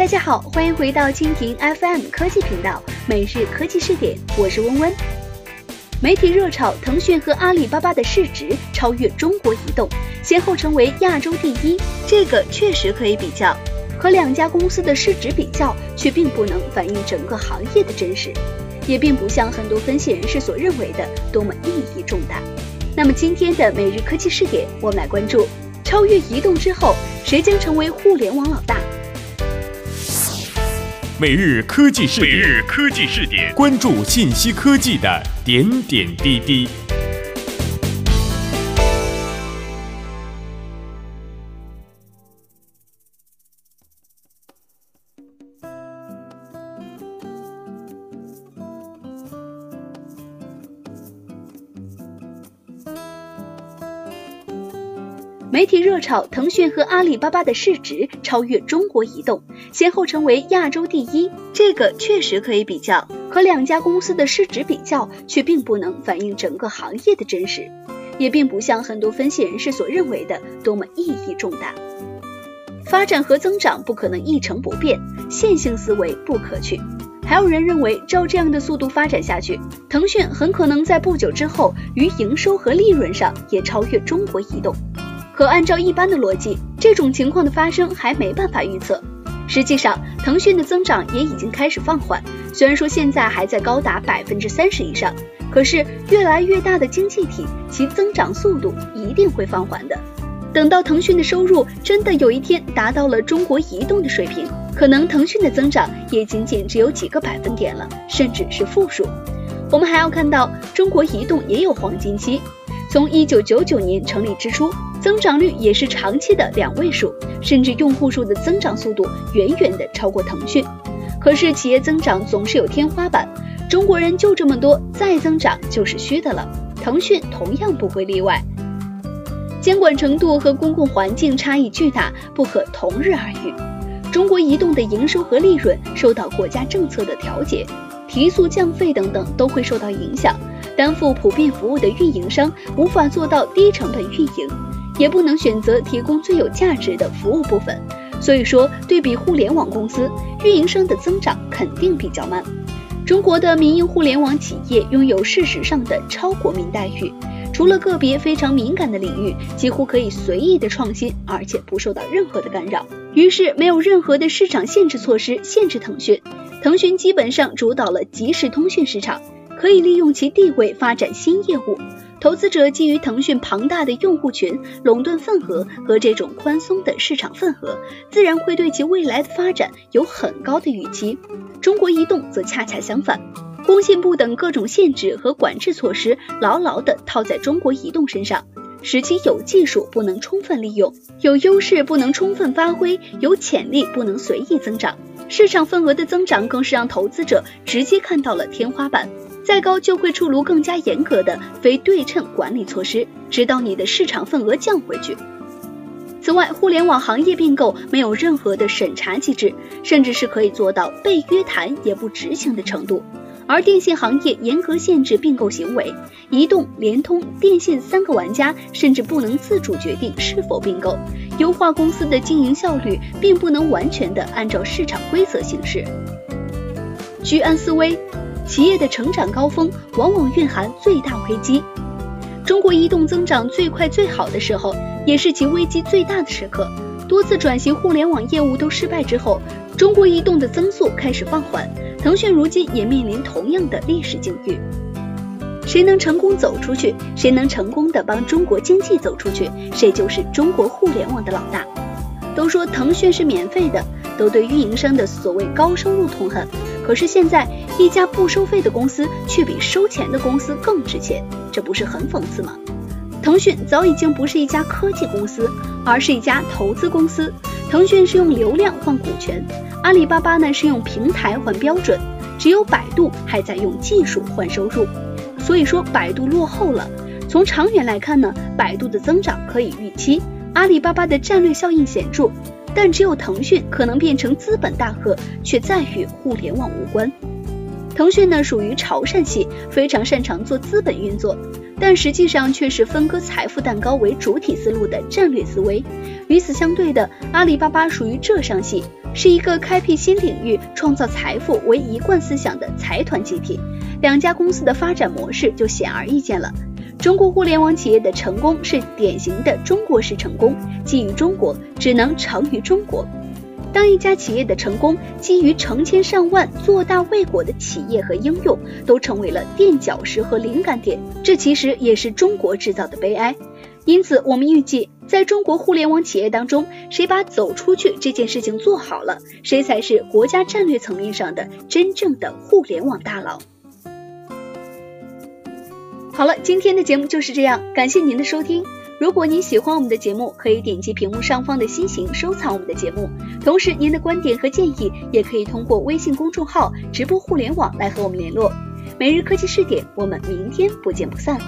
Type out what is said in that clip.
大家好，欢迎回到蜻蜓 FM 科技频道每日科技视点，我是温温。媒体热炒腾讯和阿里巴巴的市值超越中国移动，先后成为亚洲第一，这个确实可以比较。和两家公司的市值比较，却并不能反映整个行业的真实，也并不像很多分析人士所认为的多么意义重大。那么今天的每日科技视点，我们来关注：超越移动之后，谁将成为互联网老大？每日科技视点，每日科技视点，关注信息科技的点点滴滴。媒体热炒腾讯和阿里巴巴的市值超越中国移动，先后成为亚洲第一，这个确实可以比较。和两家公司的市值比较，却并不能反映整个行业的真实，也并不像很多分析人士所认为的多么意义重大。发展和增长不可能一成不变，线性思维不可取。还有人认为，照这样的速度发展下去，腾讯很可能在不久之后于营收和利润上也超越中国移动。可按照一般的逻辑，这种情况的发生还没办法预测。实际上，腾讯的增长也已经开始放缓，虽然说现在还在高达百分之三十以上，可是越来越大的经济体，其增长速度一定会放缓的。等到腾讯的收入真的有一天达到了中国移动的水平，可能腾讯的增长也仅仅只有几个百分点了，甚至是负数。我们还要看到，中国移动也有黄金期。从一九九九年成立之初，增长率也是长期的两位数，甚至用户数的增长速度远远的超过腾讯。可是企业增长总是有天花板，中国人就这么多，再增长就是虚的了。腾讯同样不会例外。监管程度和公共环境差异巨大，不可同日而语。中国移动的营收和利润受到国家政策的调节，提速降费等等都会受到影响。担负普遍服务的运营商无法做到低成本运营，也不能选择提供最有价值的服务部分。所以说，对比互联网公司，运营商的增长肯定比较慢。中国的民营互联网企业拥有事实上的超国民待遇，除了个别非常敏感的领域，几乎可以随意的创新，而且不受到任何的干扰。于是，没有任何的市场限制措施限制腾讯，腾讯基本上主导了即时通讯市场。可以利用其地位发展新业务，投资者基于腾讯庞大的用户群、垄断份额和这种宽松的市场份额，自然会对其未来的发展有很高的预期。中国移动则恰恰相反，工信部等各种限制和管制措施牢牢地套在中国移动身上，使其有技术不能充分利用，有优势不能充分发挥，有潜力不能随意增长，市场份额的增长更是让投资者直接看到了天花板。再高就会出炉更加严格的非对称管理措施，直到你的市场份额降回去。此外，互联网行业并购没有任何的审查机制，甚至是可以做到被约谈也不执行的程度。而电信行业严格限制并购行为，移动、联通、电信三个玩家甚至不能自主决定是否并购，优化公司的经营效率，并不能完全的按照市场规则行事。居安思危。企业的成长高峰往往蕴含最大危机。中国移动增长最快最好的时候，也是其危机最大的时刻。多次转型互联网业务都失败之后，中国移动的增速开始放缓。腾讯如今也面临同样的历史境遇。谁能成功走出去，谁能成功的帮中国经济走出去，谁就是中国互联网的老大。都说腾讯是免费的，都对运营商的所谓高收入痛恨。可是现在，一家不收费的公司却比收钱的公司更值钱，这不是很讽刺吗？腾讯早已经不是一家科技公司，而是一家投资公司。腾讯是用流量换股权，阿里巴巴呢是用平台换标准，只有百度还在用技术换收入。所以说，百度落后了。从长远来看呢，百度的增长可以预期，阿里巴巴的战略效应显著。但只有腾讯可能变成资本大鳄，却再与互联网无关。腾讯呢属于潮汕系，非常擅长做资本运作，但实际上却是分割财富蛋糕为主体思路的战略思维。与此相对的，阿里巴巴属于浙商系，是一个开辟新领域、创造财富为一贯思想的财团集体。两家公司的发展模式就显而易见了。中国互联网企业的成功是典型的中国式成功，基于中国，只能成于中国。当一家企业的成功基于成千上万做大未果的企业和应用都成为了垫脚石和灵感点，这其实也是中国制造的悲哀。因此，我们预计，在中国互联网企业当中，谁把走出去这件事情做好了，谁才是国家战略层面上的真正的互联网大佬。好了，今天的节目就是这样，感谢您的收听。如果您喜欢我们的节目，可以点击屏幕上方的心形收藏我们的节目。同时，您的观点和建议也可以通过微信公众号“直播互联网”来和我们联络。每日科技试点，我们明天不见不散。